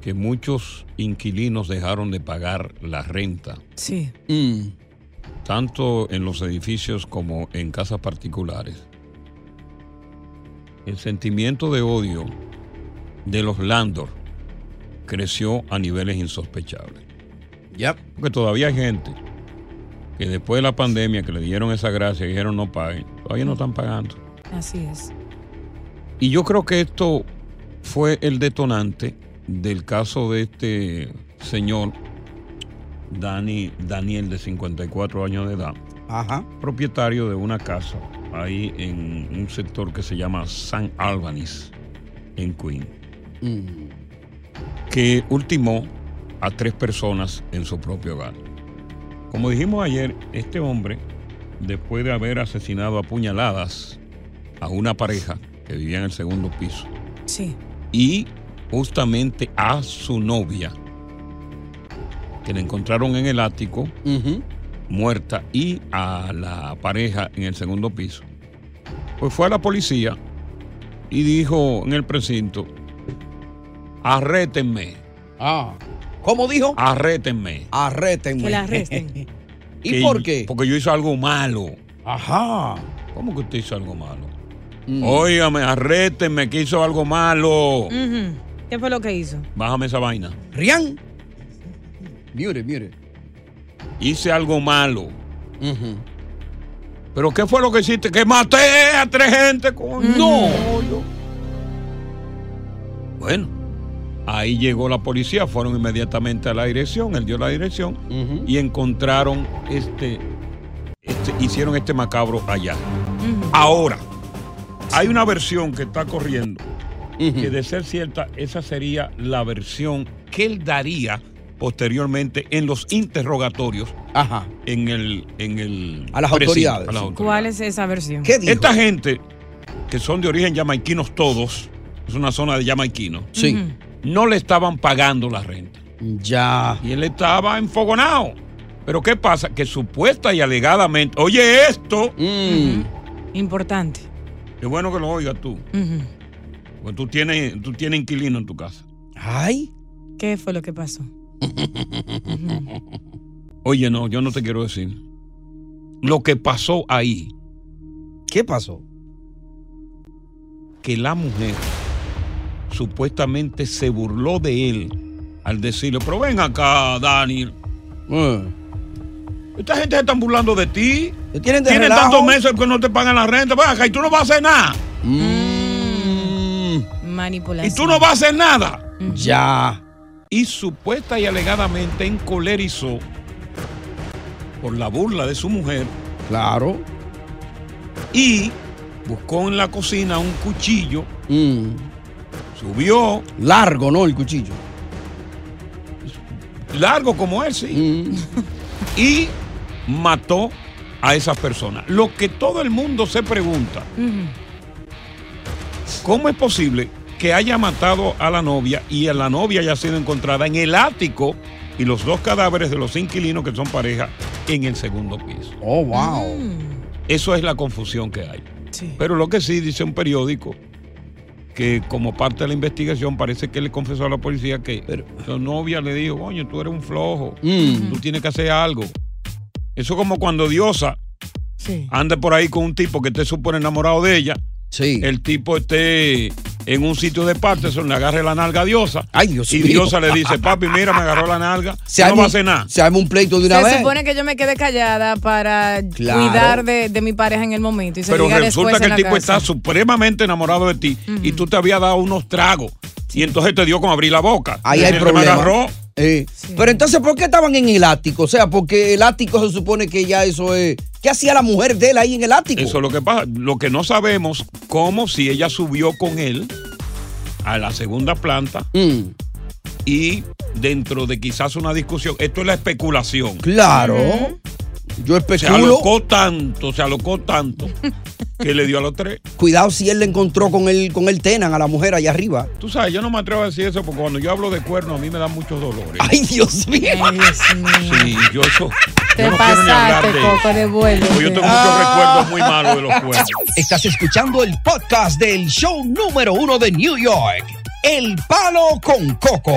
Que muchos inquilinos dejaron de pagar la renta, Sí. tanto en los edificios como en casas particulares, el sentimiento de odio de los landlords creció a niveles insospechables. Ya. Porque todavía hay gente que después de la pandemia que le dieron esa gracia y dijeron no paguen, todavía no están pagando. Así es. Y yo creo que esto fue el detonante del caso de este señor Dani, Daniel de 54 años de edad, Ajá. propietario de una casa ahí en un sector que se llama San Albans en Queen, que ultimó a tres personas en su propio hogar. Como dijimos ayer, este hombre, después de haber asesinado a puñaladas a una pareja que vivía en el segundo piso Sí. y justamente a su novia, que la encontraron en el ático, muerta, y a la pareja en el segundo piso. Pues fue a la policía y dijo en el precinto, arrétenme. Ah. ¿Cómo dijo? Arrétenme. Arrétenme. Que la arresten. ¿Y Que- por qué? Porque yo hice algo malo. Ajá. ¿Cómo que usted hizo algo malo? Mm. Óigame, arrétenme que hizo algo malo. Ujú. ¿Qué fue lo que hizo? Bájame esa vaina. Rian. Mire, mire. Hice algo malo. ¿Pero qué fue lo que hiciste? Que maté a tres gente con... No. Bueno, ahí llegó la policía, fueron inmediatamente a la dirección, él dio la dirección y encontraron este, este, hicieron este macabro allá. Ahora, hay una versión que está corriendo que de ser cierta, esa sería la versión que él daría posteriormente en los interrogatorios en el en el A las precinto, autoridades. a las autoridades. ¿Cuál es esa versión? Esta gente, que son de origen jamaiquinos todos, es una zona de jamaiquinos. Sí. No le estaban pagando la renta. Ya. Y él estaba enfogonado. Pero ¿qué pasa? Que supuesta y alegadamente, oye esto, Mm. Importante. qué bueno que lo oigas tú. Ujú. Porque tú tienes, tú tienes inquilino en tu casa. Ay. ¿Qué fue lo que pasó? Oye, no, yo no te quiero decir. Lo que pasó ahí, ¿Qué pasó? que la mujer supuestamente se burló de él al decirle, pero ven acá, Daniel. Esta gente se están burlando de ti. ¿Te tienen de Tienen relajo? tantos meses que no te pagan la renta. Ven acá y tú no vas a hacer nada. Manipulación. Y tú no vas a hacer nada. Ya. Y supuesta y alegadamente encolerizó por la burla de su mujer. Claro. Y buscó en la cocina un cuchillo. Mm. Subió. Largo, ¿no? El cuchillo. Largo como él, sí. Y mató a esas personas. Lo que todo el mundo se pregunta, ¿cómo es posible que haya matado a la novia y a la novia haya sido encontrada en el ático y los dos cadáveres de los inquilinos que son pareja en el segundo piso? Oh, wow. Eso es la confusión que hay. Pero lo que sí dice un periódico que como parte de la investigación parece que le confesó a la policía que su novia le dijo, coño, tú eres un flojo, Mm. tú tienes que hacer algo. Eso como cuando Diosa anda por ahí con un tipo que esté súper enamorado de ella. El tipo esté en un sitio de parte, se le agarre la nalga a Diosa. Ay, Dios y mío. Diosa le dice, papi, mira, me agarró la nalga. Se no va a hacer nada. Se arma un pleito de una Se vez. supone que yo me quede callada para Claro. cuidar de, de mi pareja en el momento. Y se Pero resulta que el tipo casa. está supremamente enamorado de ti y tú te habías dado unos tragos. Y entonces te dio con abrir la boca. Ahí Y hay él me problema. agarró. Eh, Pero entonces, ¿por qué estaban en el ático? O sea, porque el ático se supone que ya eso es. ¿Qué hacía la mujer de él ahí en el ático? Eso es lo que pasa. Lo que no sabemos, cómo si ella subió con él a la segunda planta Mm. y dentro de quizás una discusión. Esto es la especulación. Claro. Yo Se especulo. alocó tanto, se alocó tanto que le dio a los tres. Cuidado si él le encontró con el, con el tenan a la mujer allá arriba. Tú sabes, yo no me atrevo a decir eso porque cuando yo hablo de cuerno a mí me dan muchos dolores. Ay, Dios mío. Sí, yo eso. Te yo no quiero ni hablar pasaste, de Coco, devuelve. Porque yo tengo muchos recuerdos muy malos de los cuernos. Estás escuchando el podcast del show número uno de New York, El Palo con Coco.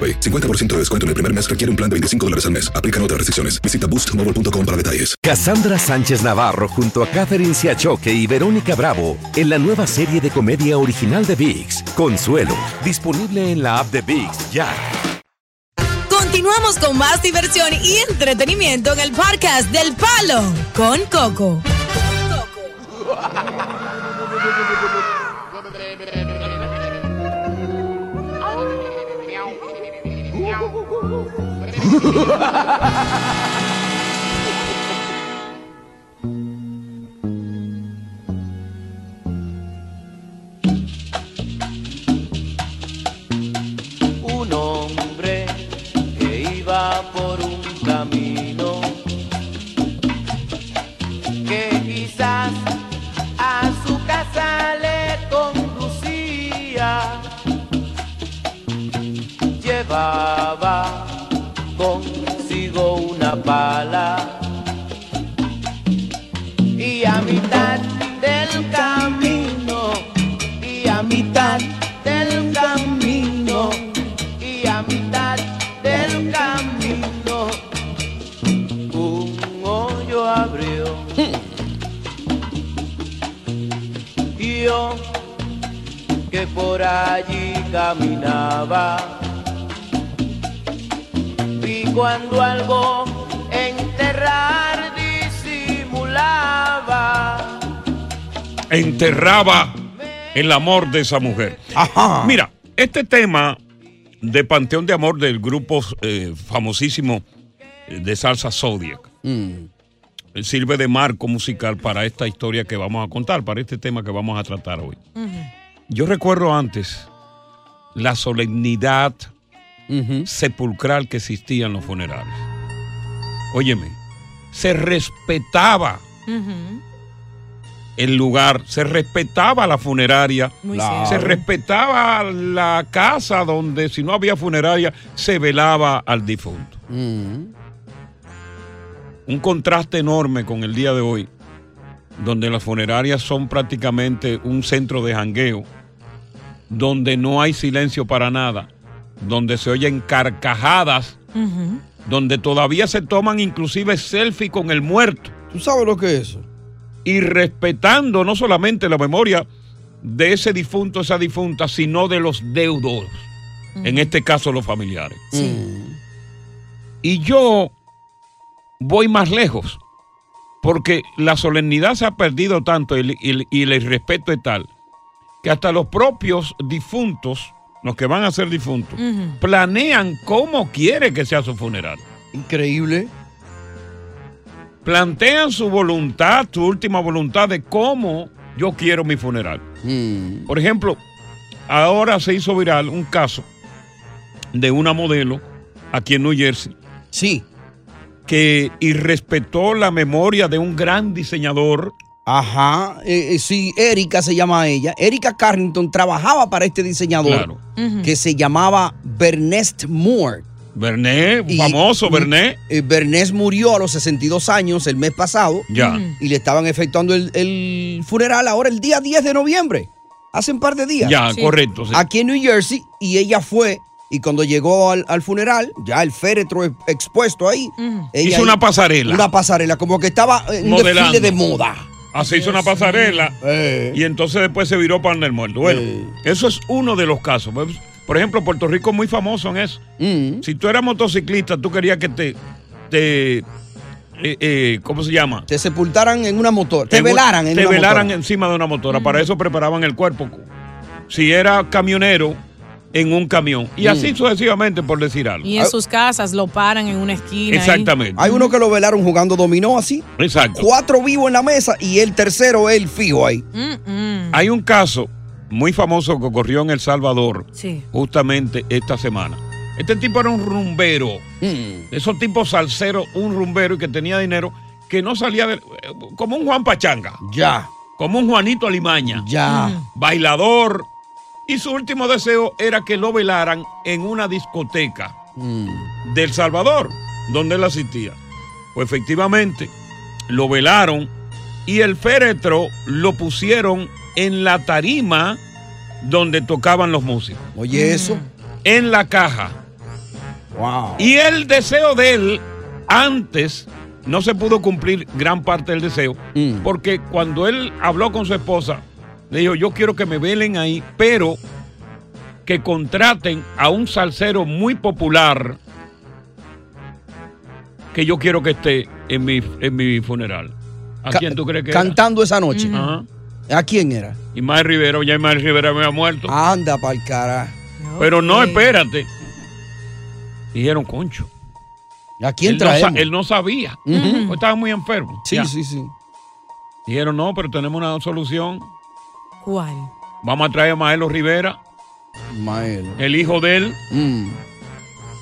AroPay. 50% de descuento en el primer mes requiere un plan de 25 dólares al mes. Aplican otras restricciones. Visita boostmobile.com para detalles. Cassandra Sánchez Navarro junto a Catherine Siachoque y Verónica Bravo en la nueva serie de comedia original de VIX, Consuelo, disponible en la app de VIX ya. Continuamos con más diversión y entretenimiento en el podcast del Palo con Coco. Un hombre que iba por un allí caminaba vi cuando algo enterrar disimulaba enterraba el amor de esa mujer. Mira, este tema de Panteón de Amor del grupo eh, famosísimo eh, de salsa Zodiac Mm. sirve de marco musical para esta historia que vamos a contar, para este tema que vamos a tratar hoy. Yo recuerdo antes la solemnidad sepulcral que existía en los funerales. Óyeme, se respetaba el lugar, se respetaba la funeraria, se respetaba la casa donde si no había funeraria se velaba al difunto. Un contraste enorme con el día de hoy, donde las funerarias son prácticamente un centro de jangueo, donde no hay silencio para nada, donde se oyen carcajadas, donde todavía se toman inclusive selfie con el muerto. ¿Tú sabes lo que es eso? Y respetando no solamente la memoria de ese difunto, esa difunta, sino de los deudos, en este caso los familiares. Y yo voy más lejos, porque la solemnidad se ha perdido tanto y, y- y el respeto es tal, que hasta los propios difuntos, los que van a ser difuntos, planean cómo quiere que sea su funeral. Increíble. Plantean su voluntad, su última voluntad de cómo yo quiero mi funeral. Mm. Por ejemplo, ahora se hizo viral un caso de una modelo aquí en New Jersey. Sí. Que irrespetó la memoria de un gran diseñador. Ajá, eh, eh, sí, Erika se llama ella. Erika Carrington trabajaba para este diseñador Claro. que se llamaba Bernest Moore. Bernet, Y- famoso Bernet. Eh, Bernés murió a los 62 años el mes pasado. Ya. Y le estaban efectuando el, el funeral ahora el día 10 de noviembre. Hace un par de días. Ya, Sí. correcto, sí. Aquí en New Jersey. Y ella fue. Y cuando llegó al, al funeral, ya el féretro ex- expuesto ahí. ella Hizo una pasarela. Una pasarela, como que estaba en un desfile de moda. Así hizo una pasarela Eh. y entonces después se viró para el muerto. Bueno, eso es uno de los casos. Pues, Por ejemplo, Puerto Rico es muy famoso en eso. Mm. Si tú eras motociclista, tú querías que te, te eh, eh, ¿cómo se llama? Te sepultaran en una motor. Te velaran en Te una velaran motora. encima de una motora. Para eso preparaban el cuerpo. Si era camionero, en un camión. Y Mm. así sucesivamente, por decir algo. Y en sus casas lo paran en una esquina. ahí. Exactamente. Hay uno que lo velaron jugando dominó así. Exacto. Cuatro vivos en la mesa y el tercero el fijo ahí. Hay un caso muy famoso que ocurrió en El Salvador Sí. justamente esta semana. Este tipo era un rumbero. Mm. Esos tipos salseros, un rumbero y que tenía dinero, que no salía de. como un Juan Pachanga. Ya. Como un Juanito Alimaña. Ya. Bailador. Y su último deseo era que lo velaran en una discoteca Mm. del Salvador, donde él asistía. Pues efectivamente, lo velaron y el féretro lo pusieron en la tarima donde tocaban los músicos. Oye, eso. En la caja. Wow. Y el deseo de él, antes, no se pudo cumplir gran parte del deseo, Mm. porque cuando él habló con su esposa, le dijo, yo quiero que me velen ahí, pero que contraten a un salsero muy popular que yo quiero que esté en mi, en mi funeral. ¿A Ca- quién tú crees que era? Cantando esa noche. ¿A quién era? Ismael Rivera, ya Ismael Rivera me ha muerto. Anda pa'l cara. Pero no, espérate. Dijeron, concho. ¿A quién él no, él no sabía. Estaba muy enfermo. Sí, Ya. sí, sí. Dijeron, no, pero tenemos una solución. ¿Cuál? Vamos a traer a Maelo Rivera, Maelo. el hijo de él, Mm.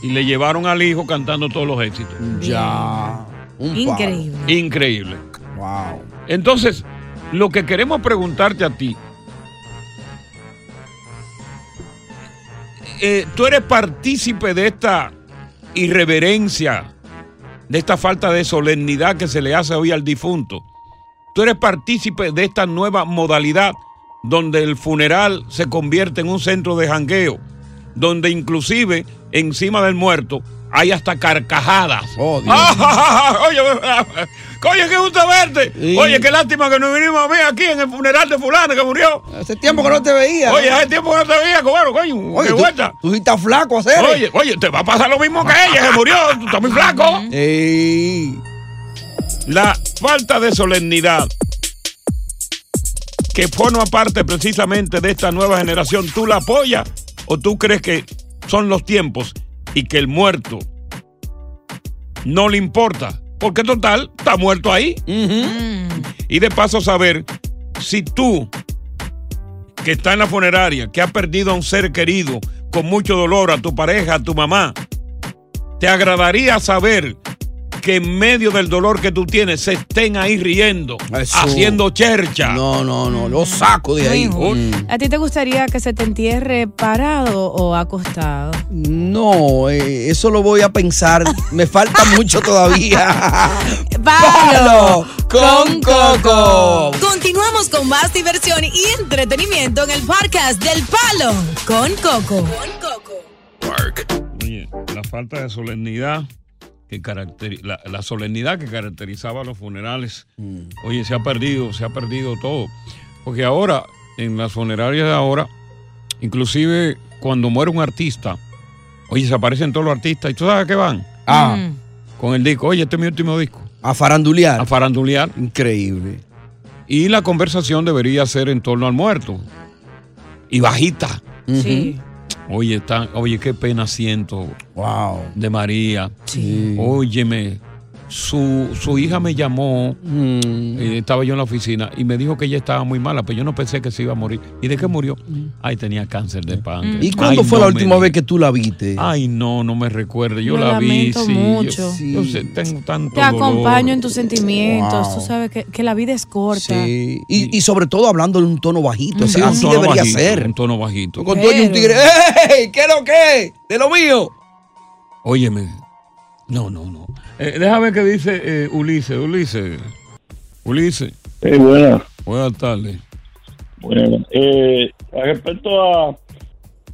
y le llevaron al hijo cantando todos los éxitos. Ya. Un. Increíble. Increíble. Wow. Entonces, lo que queremos preguntarte a ti, eh, tú eres partícipe de esta irreverencia, de esta falta de solemnidad que se le hace hoy al difunto. Tú eres partícipe de esta nueva modalidad donde el funeral se convierte en un centro de jangueo, donde inclusive encima del muerto hay hasta carcajadas. Oh, Dios. Oye, oye, qué gusto verte. Sí. Oye, qué lástima que nos vinimos a ver aquí en el funeral de fulano que murió. Hace tiempo que no te veía. Oye, hace tiempo que no te veía, coño, coño, Oye, qué tú, vuelta. tú sí estás flaco, hacer. Oye, oye, te va a pasar lo mismo que ella, que murió, tú estás muy flaco. Ey. La falta de solemnidad que forma parte precisamente de esta nueva generación, ¿tú la apoyas o tú crees que son los tiempos y que el muerto no le importa? Porque total, está muerto ahí. Y de paso saber si tú, que está en la funeraria, que ha perdido a un ser querido con mucho dolor, a tu pareja, a tu mamá, ¿te agradaría saber que en medio del dolor que tú tienes se estén ahí riendo, haciendo chercha. No, no, no, lo saco de ahí. Mm. ¿A ti te gustaría que se te entierre parado o acostado? No, eh, eso lo voy a pensar. Me falta mucho todavía. ¡Palo con Coco! Continuamos con más diversión y entretenimiento en el podcast del Palo con Coco. Oye, la falta de solemnidad que caracteri- la, la solemnidad que caracterizaba los funerales. Oye, se ha perdido, se ha perdido todo. Porque ahora, en las funerarias de ahora, inclusive cuando muere un artista, oye, se aparecen todos los artistas y tú sabes a qué van. Ah. Con el disco, oye, este es mi último disco. A farandulear. A farandulear. Increíble. Y la conversación debería ser en torno al muerto. Y bajita. Sí. Oye, está, oye, qué pena siento. Wow. De María. Sí. Óyeme, su, su hija me llamó, Mm. eh, estaba yo en la oficina, y me dijo que ella estaba muy mala, pero yo no pensé que se iba a morir. ¿Y de qué murió? Ay, tenía cáncer de páncreas. ¿Y cuándo Ay, fue no la última vez que tú la viste? Ay, no, no me recuerdo. Yo Lo la vi, sí. yo- mucho. Yo, sé, tengo tanto Te acompaño dolor. en tus sentimientos. Wow. Tú sabes que, que la vida es corta. Sí. Y, y sobre todo hablando en un tono bajito. Sí, así tono debería bajito, ser. Un tono bajito. Cuando tú oyes un tigre, ¡Ey! ¿Qué es lo que? ¿De lo mío? Óyeme. No, no, no. Eh, déjame que dice eh, Ulises, Ulises. Ulises. Buenas. Buenas tardes. Bueno, eh, respecto a, a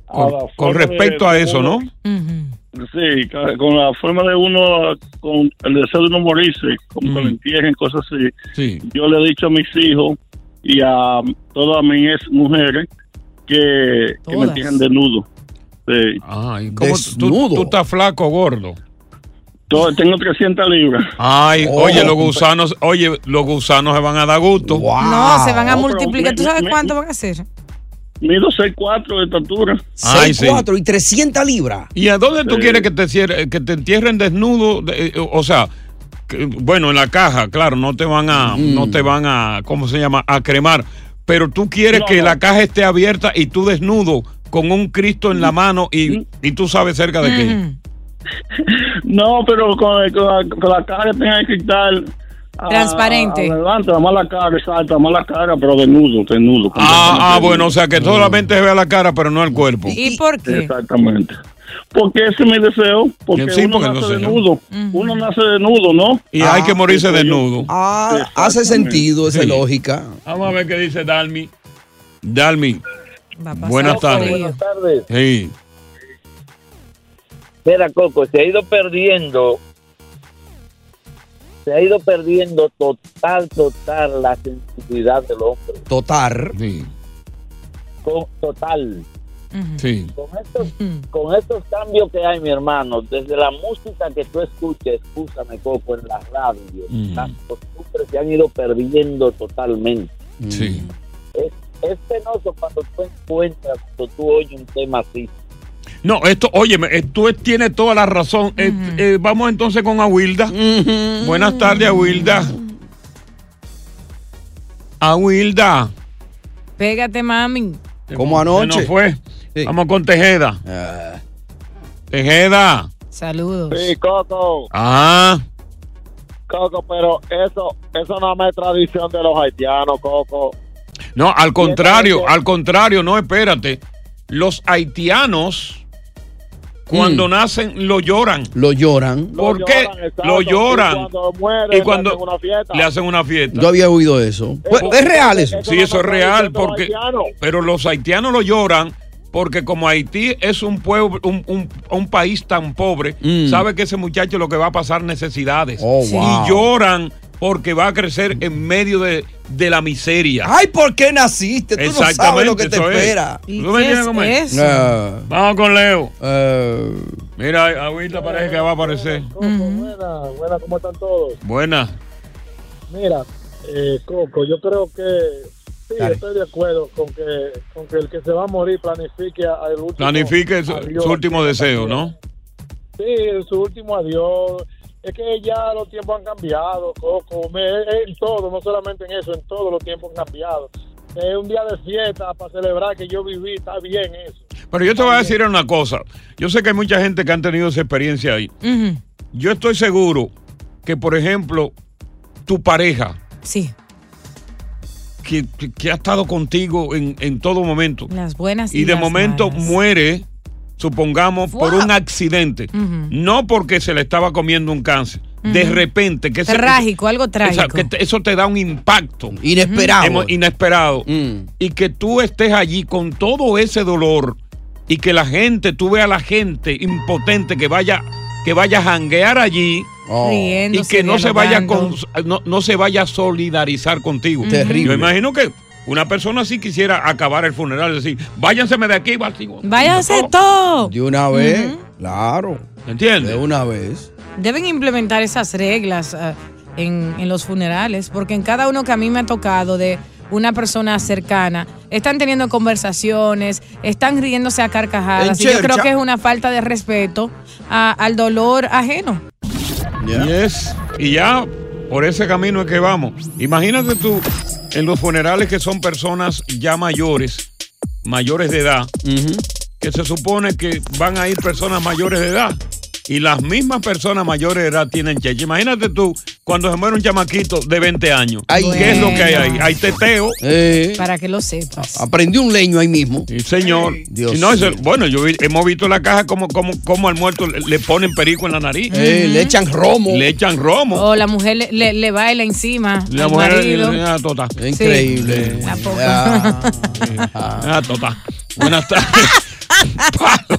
Con, la con forma de- respecto a eso, uno- ¿no? Sí, con la forma de uno, con el deseo de uno morirse, como que lo entierren, cosas así. Sí. Yo le he dicho a mis hijos y a todas mis ex mujeres que, que me entierren desnudo. Sí. Ay, ¿cómo tú, tú estás flaco o gordo? Todo- tengo 300 libras. Ay, Oh. oye, los gusanos, oye, los gusanos se van a dar gusto. No, se van a No, multiplicar. me- ¿Tú sabes me- cuánto van a hacer? Mido 6'4 de estatura. Ay, sí. 4 y 300 libras. ¿Y a dónde tú Sí. quieres que te, cierre- que te entierren desnudo? De- eh, o sea, que- bueno, en la caja, claro, no te van a, no te van a, ¿cómo se llama? A cremar. Pero tú quieres No, que no. la caja esté abierta y tú desnudo con un Cristo en la mano y, y tú sabes cerca de qué. No, pero con, con la, con la cara tenga que cristal. Transparente. Adelante, más la cara, exacto, más la cara, pero desnudo, desnudo. Ah, ah, bueno, o sea que solamente se ve la cara, pero no el cuerpo. ¿Y por qué? Exactamente. Porque ese es mi deseo, porque Sí, uno porque nace no sé, ¿no? desnudo, uno nace desnudo, ¿no? Y hay que morirse entonces yo- desnudo. Ah, hace sentido esa Sí. lógica. Vamos a ver qué dice Dalmi. Dalmi, buenas tardes. Buenas tardes. Sí. Mira, Coco, se ha ido perdiendo, se ha ido perdiendo total, total la sensibilidad del hombre. Total. Sí. Con, total. Sí. Con estos, con estos cambios que hay, mi hermano, desde la música que tú escuches, escúchame, Coco, en la radio, Mm. las costumbres se han ido perdiendo totalmente. Sí. Es, es penoso cuando tú encuentras, cuando tú oyes un tema así. No, esto, oye, tú tienes toda la razón. Eh, eh, vamos entonces con Awilda. Buenas tardes, Awilda. Awilda. Pégate, mami. Como Se anoche. nos fue. Vamos con Tejeda. Ah. Tejeda. Saludos. Sí, Coco. Ah. Coco, pero eso, eso no es tradición de los haitianos, Coco. No, al contrario, al contrario, no, espérate. Los haitianos, cuando nacen, lo lloran. Lo lloran. ¿Por qué? Lo lloran. Y cuando muere, Y cuando le hacen una fiesta. le hacen una fiesta. Yo había oído eso. Pues, ¿Es real eso? Sí, eso es real, porque, pero los haitianos lo lloran porque como Haití es un pueblo, un, un- un país tan pobre, Mm. sabe que ese muchacho lo que va a pasar necesidades. Oh, wow. Y lloran porque va a crecer en medio de, de la miseria. Ay, ¿por qué naciste? Tú no sabes lo que te es. espera. ¿Tú me entiendes cómo es? Ah. Vamos con Leo. Eh, Mira, ahorita parece que va a aparecer. Buena, buena, ¿cómo están todos? Buena. Mira, eh, Coco, yo creo que sí, Dale. estoy de acuerdo con que, con que el que se va a morir planifique a- el último Planifique su, adiós. su último deseo, ¿no? Sí, su último adiós. Es que ya los tiempos han cambiado, Coco. Me- en todo, no solamente en eso, en todos los tiempos han cambiado. Es un día de fiesta para celebrar que yo viví, está bien eso. Pero yo te voy a decir una cosa. Yo sé que hay mucha gente que han tenido esa experiencia ahí. Yo estoy seguro que, por ejemplo, tu pareja, Sí, que, que- que ha estado contigo en, en todo momento, las buenas y, y de las momento malas. muere, supongamos, por un accidente, no porque se le estaba comiendo un cáncer, de repente, que Trágico, algo o trágico. sea, que te- eso te da un impacto. Inesperado. Inesperado. Mm. Y que tú estés allí con todo ese dolor y que la gente, tú veas a la gente impotente que vaya, que vaya a janguear allí Oh. y que no se vaya con, no, no se vaya a solidarizar contigo. Terrible. Yo imagino que una persona así quisiera acabar el funeral decir, váyanse de aquí, vacío. Váyase todo. De una vez, claro. ¿Entiendes? De una vez. Deben implementar esas reglas ah, en, en los funerales, porque en cada uno que a mí me ha tocado de una persona cercana, están teniendo conversaciones, están riéndose a carcajadas. Y yo creo que es una falta de respeto a- al dolor ajeno. Yes. Y ya por ese camino es que vamos. Imagínate tú en los funerales que son personas ya mayores, mayores de edad, que se supone que van a ir personas mayores de edad. Y las mismas personas mayores de edad tienen cheche. Imagínate tú cuando se muere un chamaquito de 20 años. ¿Qué es lo que hay ahí? Hay teteo. Para que lo sepas. Aprendí un leño ahí mismo. Sí, señor. Dios Y no, eso- bueno, yo vi- hemos visto en la caja como, como, como al muerto le, le ponen perico en la nariz. Eh, le echan romo. Le echan romo. O la mujer le, le, le baila encima La al mujer marido. ah, tota. Increíble. La poca. Ya. Ah, tota. Buenas tardes.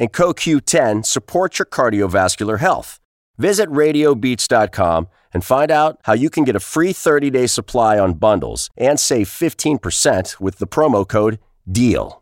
and CoQ10 support your cardiovascular health. Visit radiobeats.com and find out how you can get a free 30 day supply on bundles and save 15% with the promo code DEAL.